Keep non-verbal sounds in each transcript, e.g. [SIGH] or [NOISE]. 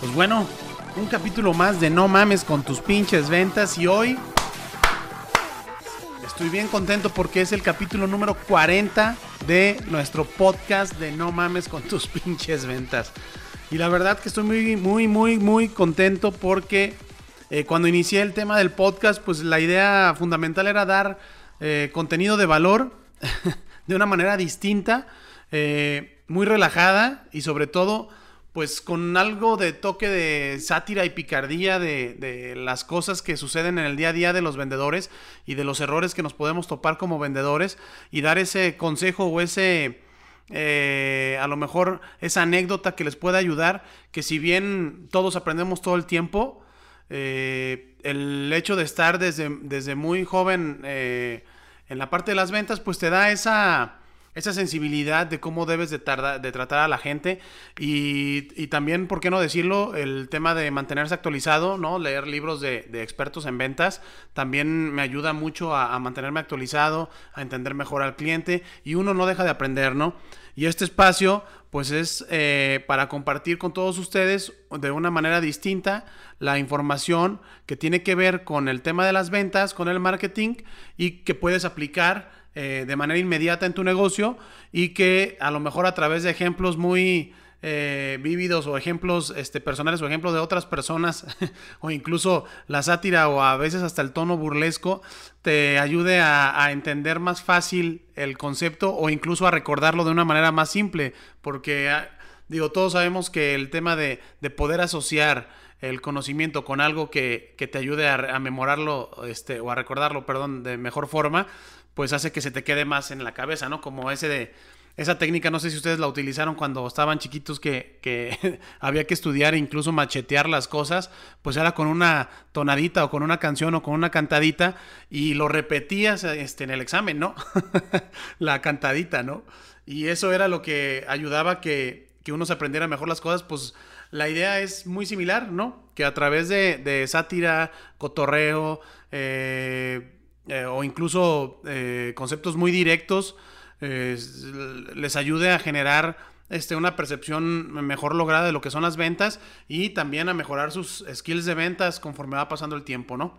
Pues bueno, un capítulo más de No mames con tus pinches ventas y hoy estoy bien contento porque es el capítulo número 40 de nuestro podcast de No mames con tus [LAUGHS] pinches ventas. Y la verdad que estoy muy, muy, muy, muy contento porque eh, cuando inicié el tema del podcast, pues la idea fundamental era dar eh, contenido de valor [LAUGHS] de una manera distinta, eh, muy relajada y sobre todo pues con algo de toque de sátira y picardía de, las cosas que suceden en el día a día de los vendedores y de los errores que nos podemos topar como vendedores y dar ese consejo o ese, eh, a lo mejor esa anécdota que les pueda ayudar, que si bien todos aprendemos todo el tiempo, eh, el hecho de estar desde, desde muy joven eh, en la parte de las ventas, pues te da esa esa sensibilidad de cómo debes de, de tratar a la gente y, también, ¿por qué no decirlo? El tema de mantenerse actualizado, ¿no? Leer libros de, expertos en ventas también me ayuda mucho a, mantenerme actualizado, a entender mejor al cliente y uno no deja de aprender, ¿no? Y este espacio, pues es eh, para compartir con todos ustedes de una manera distinta la información que tiene que ver con el tema de las ventas, con el marketing y que puedes aplicar eh, de manera inmediata en tu negocio y que a lo mejor a través de ejemplos muy eh, vívidos o ejemplos este, personales o ejemplos de otras personas [LAUGHS] o incluso la sátira o a veces hasta el tono burlesco te ayude a, entender más fácil el concepto o incluso a recordarlo de una manera más simple. Porque ah, digo todos sabemos que el tema de, poder asociar el conocimiento con algo que, te ayude a, memorarlo este, o a recordarlo, perdón, de mejor forma, pues hace que se te quede más en la cabeza, ¿no? Como ese de esa técnica, no sé si ustedes la utilizaron cuando estaban chiquitos que, [LAUGHS] había que estudiar e incluso machetear las cosas, pues era con una tonadita o con una canción o con una cantadita y lo repetías este, en el examen, ¿no? [LAUGHS] la cantadita, ¿no? Y eso era lo que ayudaba que, que uno se aprendiera mejor las cosas, pues la idea es muy similar, ¿no? Que a través de, sátira, cotorreo, eh, eh, o incluso eh, conceptos muy directos les ayude a generar este, una percepción mejor lograda de lo que son las ventas y también a mejorar sus skills de ventas conforme va pasando el tiempo, ¿no?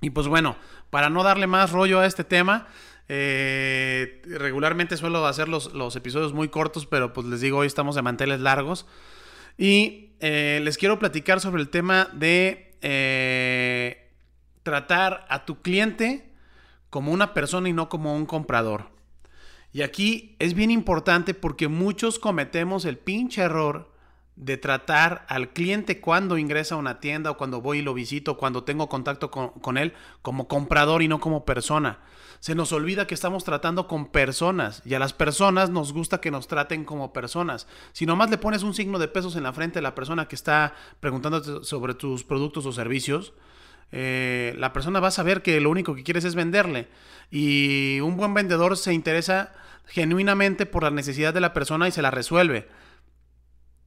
Y pues bueno, para no darle más rollo a este tema, regularmente suelo hacer los, los, episodios muy cortos, pero pues les digo, hoy estamos de manteles largos. Y les quiero platicar sobre el tema de tratar a tu cliente como una persona y no como un comprador. Y aquí es bien importante porque muchos cometemos el pinche error de tratar al cliente cuando ingresa a una tienda o cuando voy y lo visito, cuando tengo contacto con, él como comprador y no como persona. Se nos olvida que estamos tratando con personas y a las personas nos gusta que nos traten como personas. Si nomás le pones un signo de pesos en la frente a la persona que está preguntando sobre tus productos o servicios, eh, la persona va a saber que lo único que quieres es venderle. Y un buen vendedor se interesa genuinamente por la necesidad de la persona y se la resuelve.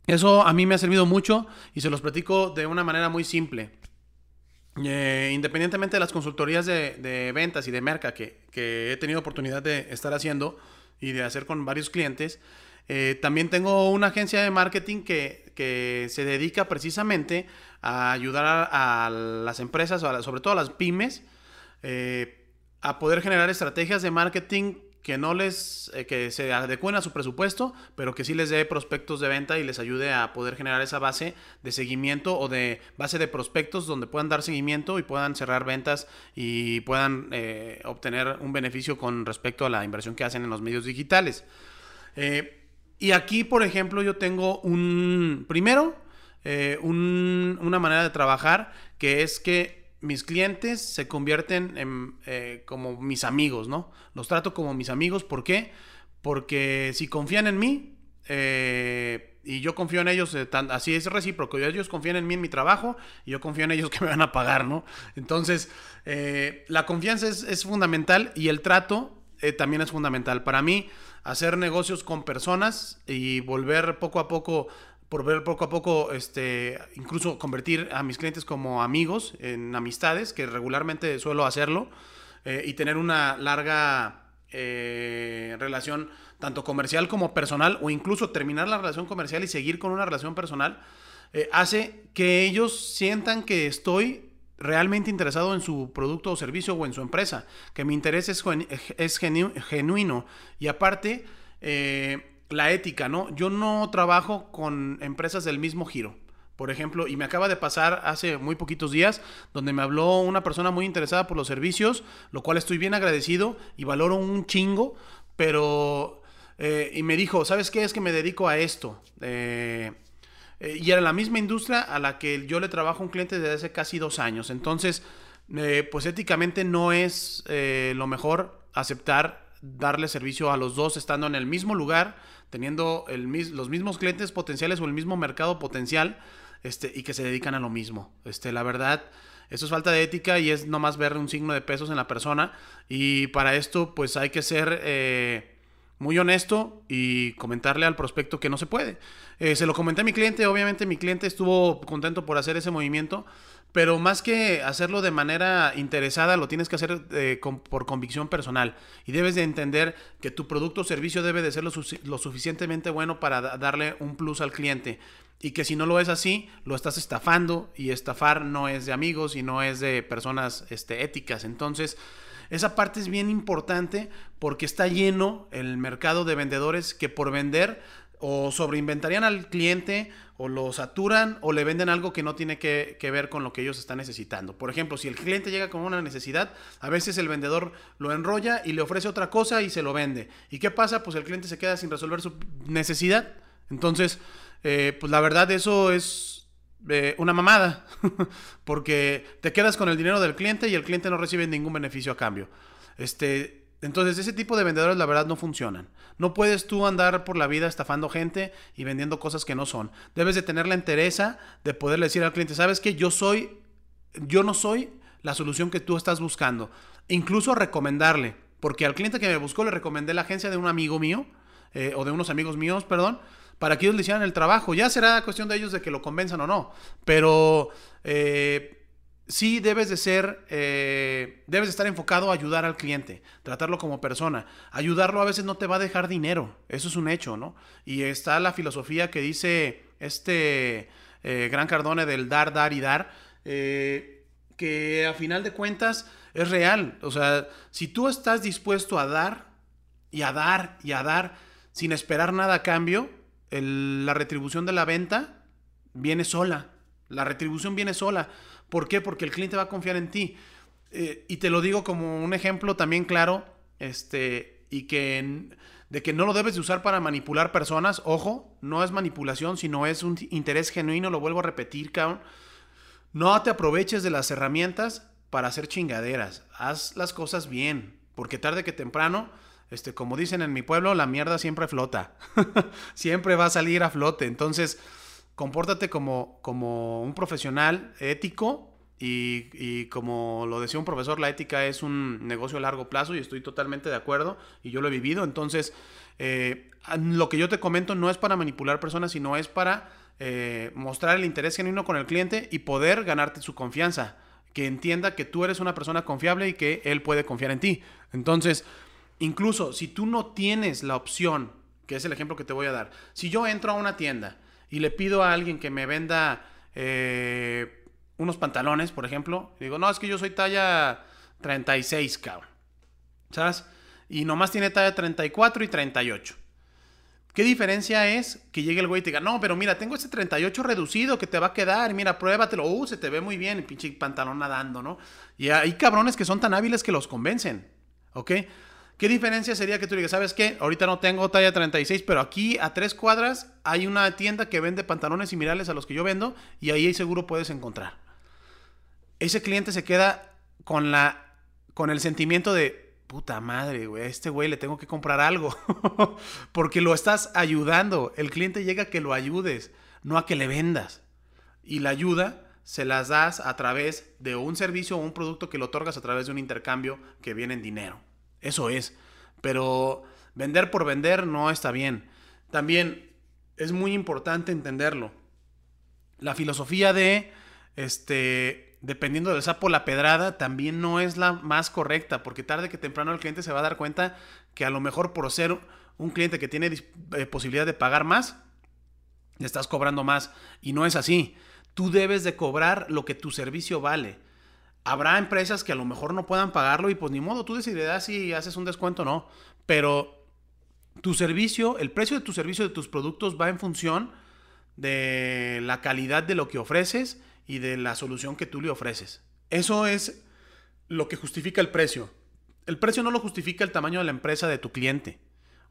Eso a mí me ha servido mucho y se los platico de una manera muy simple. Eh, independientemente de las consultorías de, ventas y de merca que, he tenido oportunidad de estar haciendo y de hacer con varios clientes, eh, también tengo una agencia de marketing que, que se dedica precisamente a ayudar a, las empresas, sobre todo a las pymes, eh, a poder generar estrategias de marketing que no les eh, que se adecuen a su presupuesto, pero que sí les dé prospectos de venta y les ayude a poder generar esa base de seguimiento o de base de prospectos donde puedan dar seguimiento y puedan cerrar ventas y puedan eh, obtener un beneficio con respecto a la inversión que hacen en los medios digitales. y aquí, por ejemplo, yo tengo un primero eh, una manera de trabajar que es que mis clientes se convierten en eh, como mis amigos, ¿no? Los trato como mis amigos, ¿por qué? Porque si confían en mí eh, y yo confío en ellos, así es recíproco, ellos confían en mí en mi trabajo y yo confío en ellos que me van a pagar, ¿no? Entonces, la confianza es, es, fundamental y el trato también es fundamental. Para mí, hacer negocios con personas y volver poco a poco por ver poco a poco, este, incluso convertir a mis clientes como amigos, en amistades, que regularmente suelo hacerlo, eh, y tener una larga eh, relación tanto comercial como personal, o incluso terminar la relación comercial y seguir con una relación personal, eh, hace que ellos sientan que estoy realmente interesado en su producto o servicio o en su empresa, que mi interés es, es genuino. Y aparte la ética, ¿no? Yo no trabajo con empresas del mismo giro. Por ejemplo, y me acaba de pasar hace muy poquitos días, donde me habló una persona muy interesada por los servicios, lo cual estoy bien agradecido y valoro un chingo, pero... Eh, y me dijo, ¿sabes qué? Es que me dedico a esto. Eh, eh, y era la misma industria a la que yo le trabajo a un cliente desde hace casi dos años. Entonces, pues éticamente no es lo mejor aceptar darle servicio a los dos estando en el mismo lugar, teniendo los mismos clientes potenciales o el mismo mercado potencial este, y que se dedican a lo mismo. Este, la verdad, eso es falta de ética y es nomás ver un signo de pesos en la persona. Y para esto, pues hay que ser eh, muy honesto y comentarle al prospecto que no se puede. Eh, se lo comenté a mi cliente, obviamente mi cliente estuvo contento por hacer ese movimiento, pero más que hacerlo de manera interesada, lo tienes que hacer eh, por convicción personal. Y debes de entender que tu producto o servicio debe de ser lo, lo suficientemente bueno para darle un plus al cliente y que si no lo es así, lo estás estafando y estafar no es de amigos y no es de personas este, éticas. Entonces, esa parte es bien importante porque está lleno el mercado de vendedores que por vender o sobreinventarían al cliente o lo saturan o le venden algo que no tiene que, ver con lo que ellos están necesitando. Por ejemplo, si el cliente llega con una necesidad, a veces el vendedor lo enrolla y le ofrece otra cosa y se lo vende. ¿Y qué pasa? Pues el cliente se queda sin resolver su necesidad. Entonces, eh, pues la verdad eso es eh, una mamada, [LAUGHS] porque te quedas con el dinero del cliente y el cliente no recibe ningún beneficio a cambio. Este, entonces ese tipo de vendedores la verdad no funcionan. No puedes tú andar por la vida estafando gente y vendiendo cosas que no son. Debes de tener la entereza de poderle decir al cliente, sabes que yo soy, yo no soy la solución que tú estás buscando. Incluso recomendarle, porque al cliente que me buscó le recomendé la agencia de un amigo mío, eh, o de unos amigos míos, perdón, para que ellos le hicieran el trabajo. Ya será cuestión de ellos de que lo convenzan o no. Pero eh, sí debes de ser, eh, debes de estar enfocado a ayudar al cliente, tratarlo como persona. Ayudarlo a veces no te va a dejar dinero, eso es un hecho, ¿no? Y está la filosofía que dice este eh, Gran Cardone del dar, dar y dar, que a final de cuentas es real. O sea, si tú estás dispuesto a dar y a dar y a dar sin esperar nada a cambio, la retribución de la venta viene sola. La retribución viene sola. ¿Por qué? Porque el cliente va a confiar en ti. Eh, y te lo digo como un ejemplo también claro, este, y que de que no lo debes de usar para manipular personas. Ojo, no es manipulación, sino es un interés genuino, lo vuelvo a repetir, cabrón. No te aproveches de las herramientas para hacer chingaderas. Haz las cosas bien, porque tarde que temprano este, como dicen en mi pueblo, la mierda siempre flota. [LAUGHS] siempre va a salir a flote. Entonces, compórtate como, como un profesional ético y, como lo decía un profesor, la ética es un negocio a largo plazo y estoy totalmente de acuerdo y yo lo he vivido. Entonces, eh, lo que yo te comento no es para manipular personas, sino es para eh, mostrar el interés genuino con el cliente y poder ganarte su confianza. Que entienda que tú eres una persona confiable y que él puede confiar en ti. Entonces, Incluso si tú no tienes la opción, que es el ejemplo que te voy a dar, si yo entro a una tienda y le pido a alguien que me venda eh, unos pantalones, por ejemplo, digo, no, es que yo soy talla 36, cabrón. ¿Sabes? Y nomás tiene talla 34 y 38. ¿Qué diferencia es que llegue el güey y diga, no, pero mira, tengo este 38 reducido que te va a quedar, mira, pruébatelo, uh, se te ve muy bien, el pinche pantalón nadando, ¿no? Y hay cabrones que son tan hábiles que los convencen, ¿ok? ¿Qué diferencia sería que tú digas, sabes qué? Ahorita no tengo talla 36, pero aquí a tres cuadras hay una tienda que vende pantalones similares a los que yo vendo y ahí seguro puedes encontrar. Ese cliente se queda con la con el sentimiento de puta madre, güey, a este güey le tengo que comprar algo [LAUGHS] porque lo estás ayudando. El cliente llega a que lo ayudes, no a que le vendas. Y la ayuda se las das a través de un servicio o un producto que lo otorgas a través de un intercambio que viene en dinero. Eso es. Pero vender por vender no está bien. También es muy importante entenderlo. La filosofía de, este, dependiendo del sapo la pedrada, también no es la más correcta, porque tarde que temprano el cliente se va a dar cuenta que a lo mejor por ser un cliente que tiene eh, posibilidad de pagar más, le estás cobrando más. Y no es así. Tú debes de cobrar lo que tu servicio vale. Habrá empresas que a lo mejor no puedan pagarlo y pues ni modo, tú decidirás si haces un descuento o no. Pero tu servicio, el precio de tu servicio, de tus productos va en función de la calidad de lo que ofreces y de la solución que tú le ofreces. Eso es lo que justifica el precio. El precio no lo justifica el tamaño de la empresa de tu cliente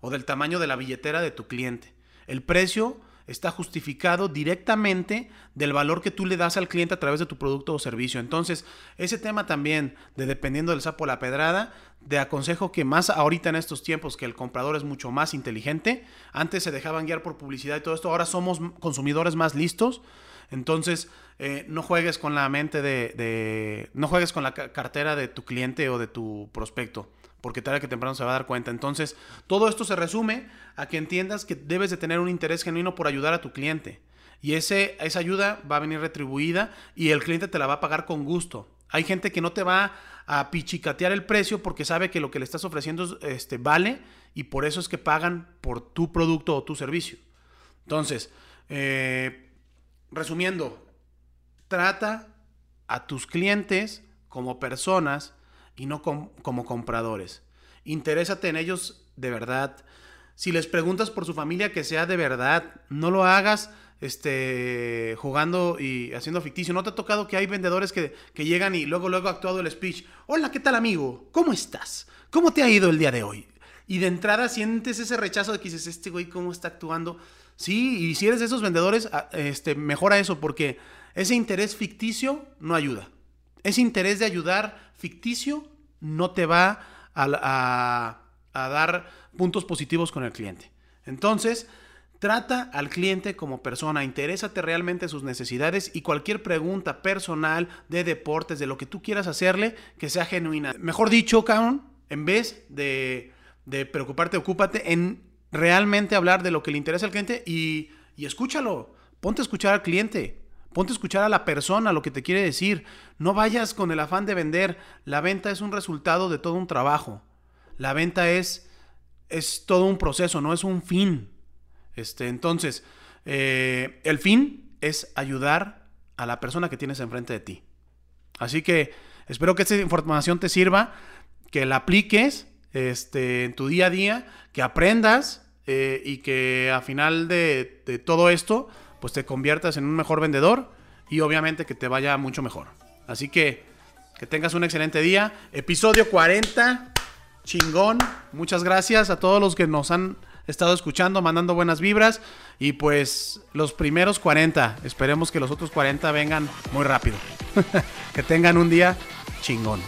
o del tamaño de la billetera de tu cliente. El precio está justificado directamente del valor que tú le das al cliente a través de tu producto o servicio. Entonces, ese tema también de dependiendo del sapo la pedrada, de aconsejo que más ahorita en estos tiempos que el comprador es mucho más inteligente, antes se dejaban guiar por publicidad y todo esto, ahora somos consumidores más listos. Entonces, eh, no juegues con la mente de, no juegues con la cartera de tu cliente o de tu prospecto porque tarde que temprano se va a dar cuenta. Entonces, todo esto se resume a que entiendas que debes de tener un interés genuino por ayudar a tu cliente. Y ese, esa ayuda va a venir retribuida y el cliente te la va a pagar con gusto. Hay gente que no te va a pichicatear el precio porque sabe que lo que le estás ofreciendo este, vale y por eso es que pagan por tu producto o tu servicio. Entonces, eh, resumiendo, trata a tus clientes como personas y no como compradores. Interésate en ellos de verdad. Si les preguntas por su familia, que sea de verdad. No lo hagas este, jugando y haciendo ficticio. ¿No te ha tocado que hay vendedores que, que llegan y luego, luego ha actuado el speech? Hola, ¿qué tal amigo? ¿Cómo estás? ¿Cómo te ha ido el día de hoy? Y de entrada sientes ese rechazo de que dices, este güey, ¿cómo está actuando? Sí, y si eres de esos vendedores, ah, este, mejora eso porque ese interés ficticio no ayuda. Ese interés de ayudar ficticio no te va a, dar puntos positivos con el cliente. Entonces, Trata al cliente como persona, interésate realmente sus necesidades y cualquier pregunta personal de deportes, de lo que tú quieras hacerle, que sea genuina. Mejor dicho, cabrón, en vez de, de preocuparte, ocúpate en realmente hablar de lo que le interesa al cliente y, y escúchalo. Ponte a escuchar al cliente. Ponte a escuchar a la persona lo que te quiere decir. No vayas con el afán de vender. La venta es un resultado de todo un trabajo. La venta es, es todo un proceso, no es un fin. Este, entonces, eh, el fin es ayudar a la persona que tienes enfrente de ti. Así que espero que esta información te sirva, que la apliques este, en tu día a día, que aprendas eh, y que a final de, de todo esto pues te conviertas en un mejor vendedor y obviamente que te vaya mucho mejor. Así que que tengas un excelente día. Episodio 40, chingón. Muchas gracias a todos los que nos han estado escuchando, mandando buenas vibras. Y pues los primeros 40, esperemos que los otros 40 vengan muy rápido. [LAUGHS] que tengan un día chingón.